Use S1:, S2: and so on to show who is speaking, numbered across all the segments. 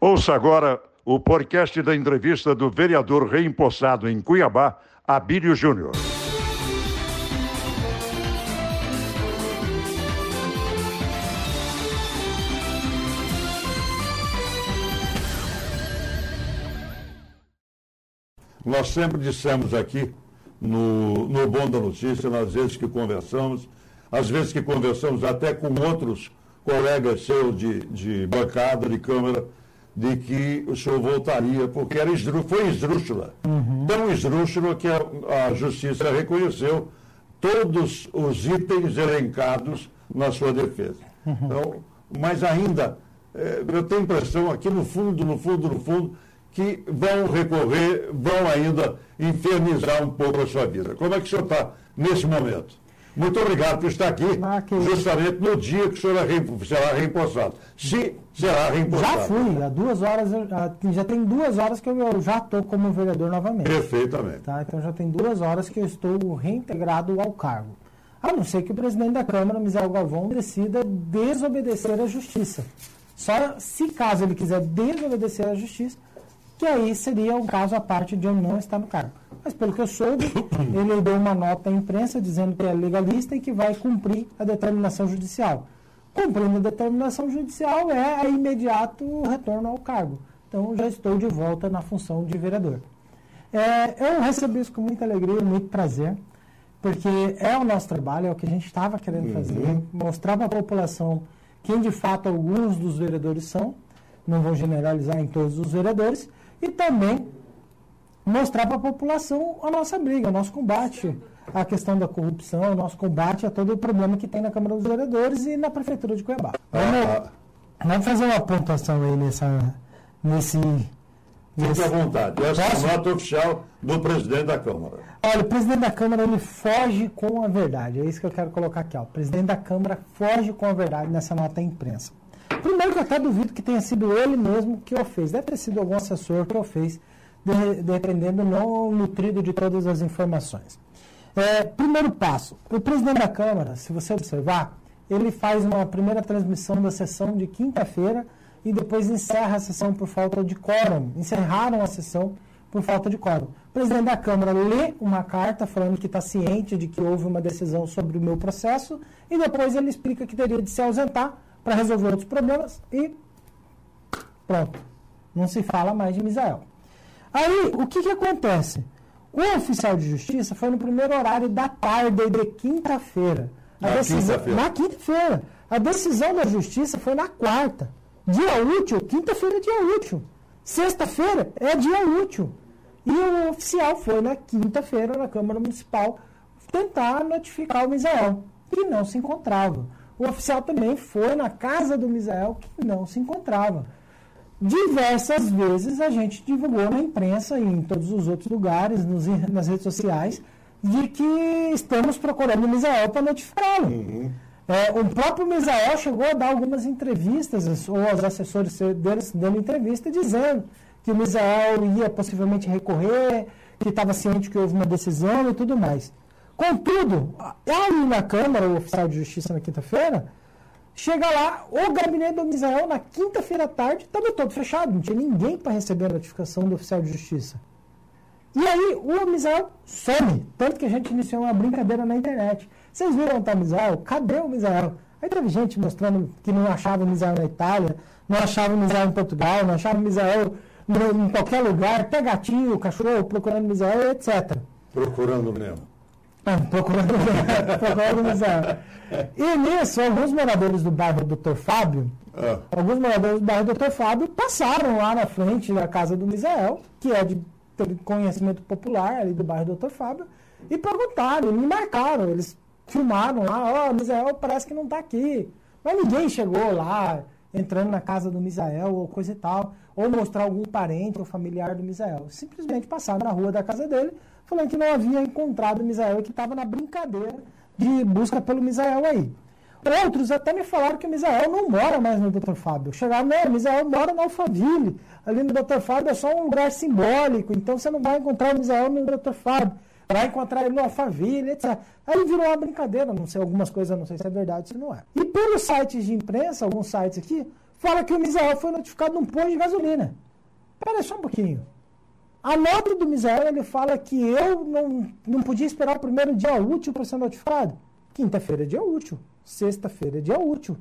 S1: Ouça agora o podcast da entrevista do vereador reempossado em Cuiabá, Abílio Júnior. Nós sempre dissemos aqui, no, no Bom da Notícia, nas vezes que conversamos, às vezes que conversamos até com outros colegas seus de, de bancada, de Câmara, de que o senhor voltaria, porque era esdrú, foi esdrúxula. Uhum. Tão esdrúxula que a, a Justiça reconheceu todos os itens elencados na sua defesa. Uhum. Então, mas ainda, é, eu tenho a impressão aqui no fundo, no fundo, no fundo, que vão recorrer, vão ainda infernizar um pouco a sua vida. Como é que o senhor está nesse momento? Muito obrigado por estar aqui, ah, justamente no dia que o senhor é será reempossado. Se será reempossado.
S2: Já fui, há duas horas, já tem duas horas que eu já estou como vereador novamente.
S1: Perfeitamente.
S2: Tá? Então já tem duas horas que eu estou reintegrado ao cargo. A não ser que o presidente da Câmara, Misael Galvão, decida desobedecer à justiça. Só se caso ele quiser desobedecer à justiça, que aí seria um caso à parte de eu não estar no cargo. Mas pelo que eu soube, ele deu uma nota à imprensa dizendo que é legalista e que vai cumprir a determinação judicial. Cumprindo a determinação judicial é a imediato retorno ao cargo. Então já estou de volta na função de vereador. É, eu recebi isso com muita alegria, muito prazer, porque é o nosso trabalho, é o que a gente estava querendo fazer, uhum. mostrar para a população quem de fato alguns dos vereadores são, não vou generalizar em todos os vereadores, e também mostrar para a população a nossa briga, o nosso combate à questão da corrupção, o nosso combate a todo o problema que tem na Câmara dos Vereadores e na Prefeitura de Cuiabá. Vamos, vamos fazer uma pontuação aí nessa, nesse.
S1: Fique à vontade. Essa é a nota oficial do presidente da Câmara.
S2: Olha, o presidente da Câmara ele foge com a verdade. É isso que eu quero colocar aqui. Ó. O presidente da Câmara foge com a verdade nessa nota à imprensa. Primeiro que eu até duvido que tenha sido ele mesmo que o fez. Deve ter sido algum assessor que o fez, de, dependendo não nutrido de todas as informações. É, primeiro passo, o presidente da Câmara, se você observar, ele faz uma primeira transmissão da sessão de quinta-feira e depois encerra a sessão por falta de quórum. Encerraram a sessão por falta de quórum. O presidente da Câmara lê uma carta falando que está ciente de que houve uma decisão sobre o meu processo e depois ele explica que teria de se ausentar para resolver outros problemas e pronto. Não se fala mais de Misael. Aí, o que, que acontece? O oficial de justiça foi no primeiro horário da tarde de quinta-feira.
S1: Na quinta-feira.
S2: Na quinta-feira. A decisão da justiça foi na quarta. Dia útil, quinta-feira é dia útil. Sexta-feira é dia útil. E o oficial foi na quinta-feira na Câmara Municipal tentar notificar o Misael, que não se encontrava. O oficial também foi na casa do Misael, que não se encontrava. Diversas vezes a gente divulgou na imprensa e em todos os outros lugares, nos, nas redes sociais, de que estamos procurando o Misael para notificá-lo. Uhum. É, o próprio Misael chegou a dar algumas entrevistas, ou os assessores deles dando entrevista, dizendo que o Misael ia possivelmente recorrer, que estava ciente que houve uma decisão e tudo mais. Contudo, ali na Câmara, o oficial de justiça na quinta-feira, chega lá, o gabinete do Misael na quinta-feira à tarde estava todo fechado, não tinha ninguém para receber a notificação do oficial de justiça. E aí o Misael some, tanto que a gente iniciou uma brincadeira na internet. Vocês viram está o Misael? Cadê o Misael? Aí teve gente mostrando que não achava o Misael na Itália, não achava o Misael em Portugal, não achava o Misael em qualquer lugar, até gatinho, cachorro, procurando o Misael, etc.
S1: Procurando mesmo.
S2: Ah, procurando, procurando museu. E nisso, alguns moradores do bairro Dr. Fábio, ah. alguns moradores do bairro Dr. Fábio passaram lá na frente da casa do Misael, que é de conhecimento popular ali do bairro Dr. Fábio, e perguntaram, me marcaram, eles filmaram lá, ó, oh, o Misael parece que não está aqui. Mas ninguém chegou lá, entrando na casa do Misael ou coisa e tal, ou mostrar algum parente ou familiar do Misael. Simplesmente passaram na rua da casa dele, falando que não havia encontrado o Misael e que estava na brincadeira de busca pelo Misael aí. Outros até me falaram que o Misael não mora mais no Dr. Fábio. Chegaram, não, o Misael mora na Alphaville. Ali no Dr. Fábio é só um lugar simbólico, então você não vai encontrar o Misael no Dr. Fábio. Vai encontrar ele no Alphaville, etc. Aí virou uma brincadeira, não sei, algumas coisas, não sei se é verdade, se não é. E pelos sites de imprensa, alguns sites aqui, fala que o Misael foi notificado num posto de gasolina. Espera só um pouquinho. A nota do Misael, ele fala que eu não, não podia esperar o primeiro dia útil para ser notificado. Quinta-feira é dia útil. Sexta-feira é dia útil.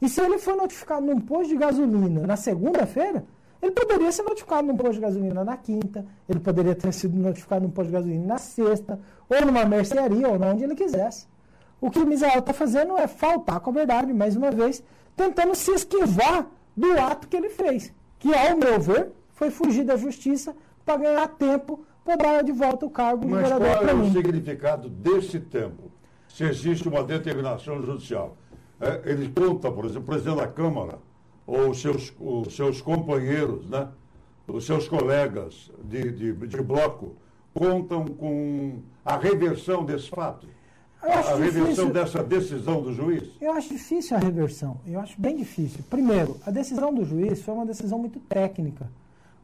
S2: E se ele for notificado num posto de gasolina na segunda-feira, ele poderia ser notificado num posto de gasolina na quinta, ele poderia ter sido notificado num posto de gasolina na sexta, ou numa mercearia, ou onde ele quisesse. O que o Misael está fazendo é faltar com a verdade, mais uma vez, tentando se esquivar do ato que ele fez, que, ao meu ver, foi fugir da justiça para ganhar tempo para dar de volta o cargo
S1: de
S2: vereador
S1: Mas qual é o significado desse tempo? Se existe uma determinação judicial. É, ele conta, por exemplo, o presidente da Câmara, ou os seus, os seus companheiros, né? os seus colegas de, de, de bloco, contam com a reversão desse fato? a reversão difícil. dessa decisão do juiz?
S2: Eu acho difícil a reversão. Eu acho bem difícil. Primeiro, a decisão do juiz foi uma decisão muito técnica.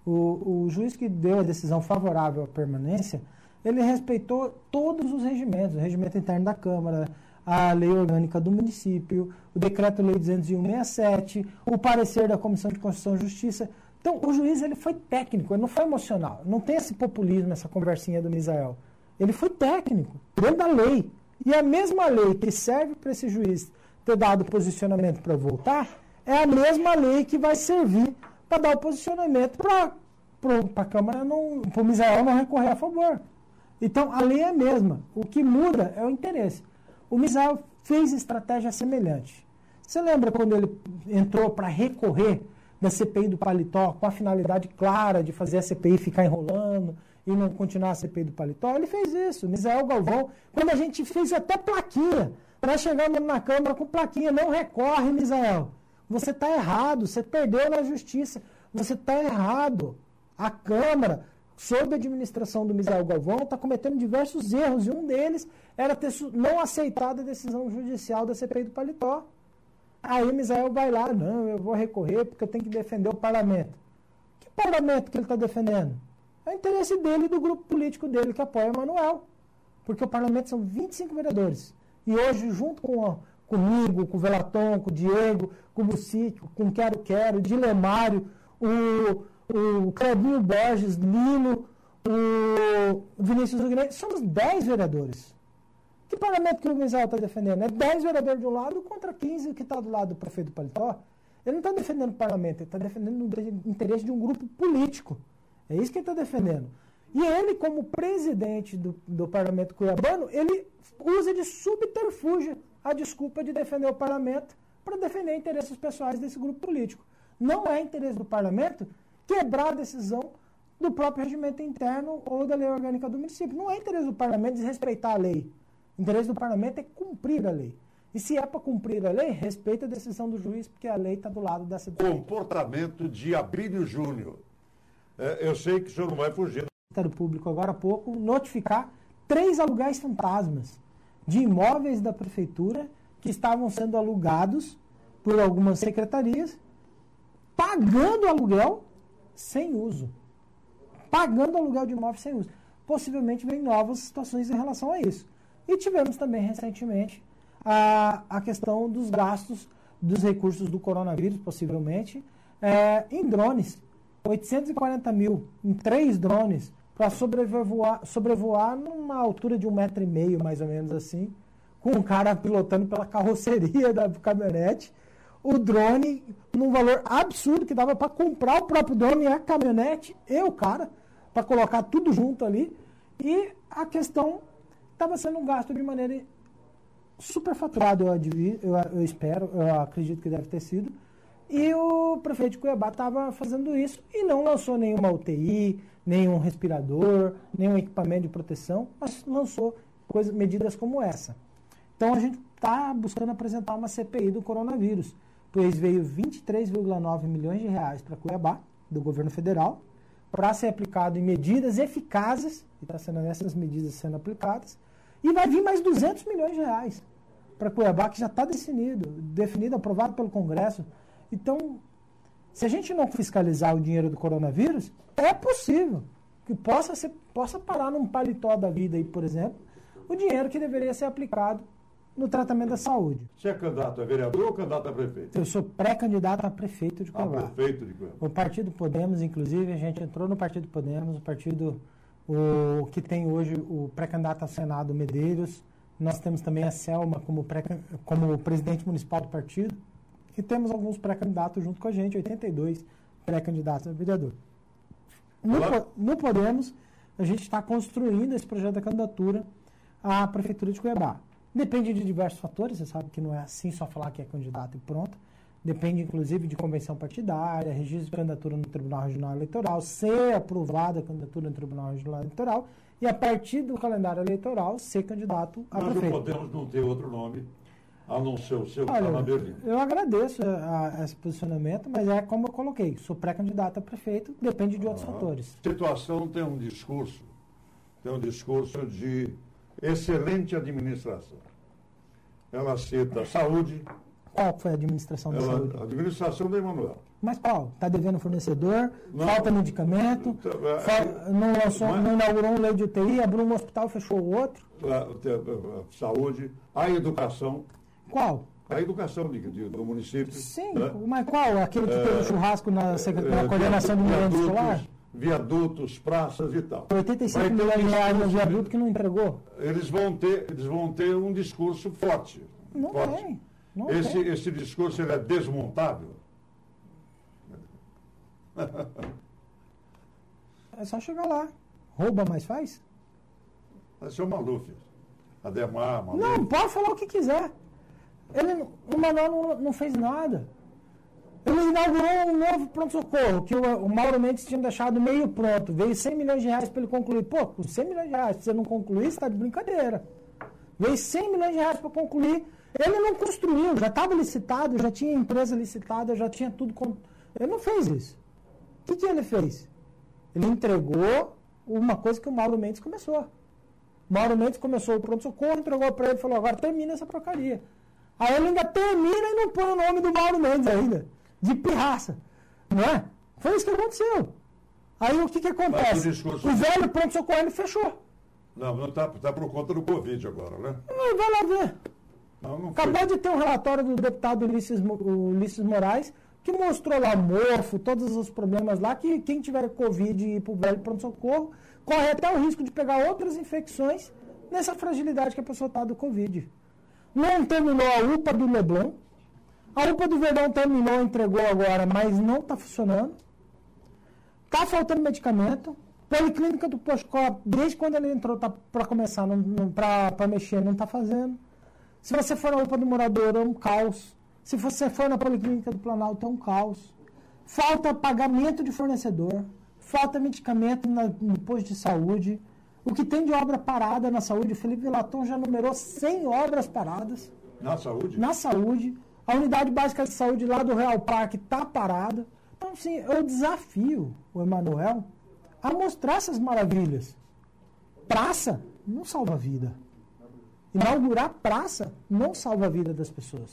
S2: O, o juiz que deu a decisão favorável à permanência, ele respeitou todos os regimentos, o regimento interno da Câmara, a lei orgânica do município, o decreto-lei 20167, o parecer da Comissão de Constituição e Justiça. Então, o juiz ele foi técnico, ele não foi emocional. Não tem esse populismo, essa conversinha do Misael. Ele foi técnico, dentro da lei. E a mesma lei que serve para esse juiz ter dado posicionamento para voltar, é a mesma lei que vai servir para dar o posicionamento para a Câmara, para o Misael não recorrer a favor. Então, a lei é a mesma. O que muda é o interesse. O Misael fez estratégia semelhante. Você lembra quando ele entrou para recorrer da CPI do paletó com a finalidade clara de fazer a CPI ficar enrolando e não continuar a CPI do paletó? Ele fez isso. Misael Galvão, quando a gente fez até plaquinha, nós chegamos na Câmara com plaquinha, não recorre, Misael. Você está errado, você perdeu na justiça, você está errado. A Câmara sob a administração do Misael Galvão, está cometendo diversos erros, e um deles era ter não aceitado a decisão judicial da CPI do Paletó. Aí Misael vai lá, não, eu vou recorrer porque eu tenho que defender o parlamento. Que parlamento que ele está defendendo? É o interesse dele e do grupo político dele que apoia o Manuel. Porque o parlamento são 25 vereadores. E hoje, junto com, comigo, com o Velaton, com o Diego, com o com o Quero Quero, Dilemário, o o Clebinho Borges, Lino, o Vinícius Uguinei, somos 10 vereadores. Que parlamento que o Misael está defendendo? É 10 vereadores de um lado contra 15 que está do lado do prefeito Paletó. Ele não está defendendo o parlamento, ele está defendendo o interesse de um grupo político. É isso que ele está defendendo. E ele, como presidente do, do parlamento cuiabano, ele usa de subterfúgio a desculpa de defender o parlamento para defender interesses pessoais desse grupo político. Não é interesse do parlamento quebrar a decisão do próprio regimento interno ou da lei orgânica do município. Não é interesse do parlamento desrespeitar a lei. O interesse do parlamento é cumprir a lei. E se é para cumprir a lei, respeita a decisão do juiz, porque a lei está do lado dessa.
S1: Comportamento de Abílio Júnior. É, eu sei que o senhor não vai fugir. O
S2: Ministério Público, agora há pouco, notificar três aluguéis fantasmas de imóveis da prefeitura que estavam sendo alugados por algumas secretarias, pagando aluguel sem uso. Pagando aluguel de imóvel sem uso. Possivelmente vem novas situações em relação a isso. E tivemos também recentemente a, a questão dos gastos dos recursos do coronavírus, possivelmente, é, em drones. 840 mil em três drones para sobrevoar, sobrevoar numa altura de um metro e meio, mais ou menos assim, com um cara pilotando pela carroceria da caminhonete o drone num valor absurdo que dava para comprar o próprio drone, a caminhonete e o cara, para colocar tudo junto ali. E a questão estava sendo gasto de maneira superfaturada, eu, eu, eu espero, eu acredito que deve ter sido. E o prefeito de Cuiabá estava fazendo isso e não lançou nenhuma UTI, nenhum respirador, nenhum equipamento de proteção, mas lançou medidas como essa. Então a gente está buscando apresentar uma CPI do coronavírus pois veio 23,9 milhões de reais para Cuiabá, do governo federal, para ser aplicado em medidas eficazes, e está sendo essas medidas sendo aplicadas, e vai vir mais 200 milhões de reais para Cuiabá, que já está definido, definido, aprovado pelo Congresso. Então, se a gente não fiscalizar o dinheiro do coronavírus, é possível que possa, ser, possa parar num paletó da vida aí, por exemplo, o dinheiro que deveria ser aplicado no tratamento da saúde.
S1: Você é candidato a vereador ou candidato a prefeito?
S2: Eu sou pré-candidato a prefeito de
S1: A
S2: Cuiabá.
S1: prefeito de Cuiabá.
S2: O Partido Podemos, inclusive, a gente entrou no Partido Podemos, o partido o, que tem hoje o pré-candidato ao Senado Medeiros. Nós temos também a Selma como, pré, como presidente municipal do partido. E temos alguns pré-candidatos junto com a gente, 82 pré-candidatos a vereador. No, no Podemos, a gente está construindo esse projeto da candidatura à Prefeitura de Cuiabá. Depende de diversos fatores, você sabe que não é assim só falar que é candidato e pronto. Depende, inclusive, de convenção partidária, registro de candidatura no Tribunal Regional Eleitoral, ser aprovada a candidatura no Tribunal Regional Eleitoral e, a partir do calendário eleitoral, ser candidato a
S1: Mas o
S2: prefeito.
S1: Podemos não ter outro nome, a não ser o seu, está
S2: Olha,
S1: Berlim.
S2: eu agradeço a, a esse posicionamento, mas é como eu coloquei, sou pré-candidato a prefeito, depende de outros fatores.
S1: A situação tem um discurso, tem um discurso de excelente administração. Ela cita saúde,
S2: Qual foi a administração da saúde?
S1: ela, a administração da Emanuel.
S2: Mas qual? Está devendo fornecedor?
S1: Não.
S2: Falta medicamento?
S1: Tá, é,
S2: não, lançou,
S1: mas-
S2: não inaugurou um leito de UTI? Abriu um hospital, fechou o outro?
S1: A, a- a saúde, a educação,
S2: Qual?
S1: a educação de- de- do município.
S2: Sim,
S1: né?
S2: mas qual? Aquele que teve o churrasco na, secre- na
S1: É,
S2: coordenação do mercado escolar?
S1: Viadutos, praças e tal.
S2: 85
S1: Vai ter
S2: milhões de reais no viaduto que não entregou?
S1: Eles vão ter, eles vão ter um discurso forte.
S2: Não
S1: forte.
S2: tem. Não
S1: esse,
S2: tem.
S1: esse discurso ele é desmontável.
S2: É só chegar lá. Rouba, mas faz?
S1: Vai ser o Maluf. Ademar, Maluf.
S2: Não, pode falar o que quiser. Ele, o Manuel não, não fez nada. Ele inaugurou um novo pronto-socorro, que o, o Mauro Mendes tinha deixado meio pronto. Veio 100 milhões de reais para ele concluir. Pô, com 100 milhões de reais, se você não concluir, você está de brincadeira. Veio 100 milhões de reais para concluir. Ele não construiu, já estava licitado, já tinha empresa licitada, já tinha tudo. con- Ele não fez isso. O que, que ele fez? Ele entregou uma coisa que o Mauro Mendes começou. Mauro Mendes começou o pronto-socorro, entregou para ele e falou: agora termina essa porcaria. Aí ele ainda termina e não põe o nome do Mauro Mendes ainda, de pirraça. Não é? Foi isso que aconteceu. Aí o que, que acontece?
S1: o discurso-
S2: O velho pronto-socorro ele fechou.
S1: Não, não está tá por conta do Covid agora, né?
S2: Ah, Vai lá ver.
S1: Não, não.
S2: Acabou de ter um relatório do deputado Ulisses, Ulisses Moraes, que mostrou lá morfo, todos os problemas lá, que quem tiver Covid e ir para o velho pronto-socorro, corre até o risco de pegar outras infecções nessa fragilidade que a pessoa está do Covid. Não terminou a UPA do Leblon. A UPA do Verdão terminou, entregou agora, mas não está funcionando. Está faltando medicamento. Policlínica do Poscop, desde quando ele entrou tá, para começar, para mexer, não está fazendo. Se você for na UPA do morador, é um caos. Se você for na Policlínica do Planalto, é um caos. Falta pagamento de fornecedor. Falta medicamento na, no posto de saúde. O que tem de obra parada na saúde, o Felipe Laton já numerou 100 obras paradas
S1: Na saúde?
S2: na saúde. A unidade básica de saúde lá do Real Parque está parada. Então, assim, eu desafio o Emanuel a mostrar essas maravilhas. Praça não salva a vida. Inaugurar praça não salva a vida das pessoas.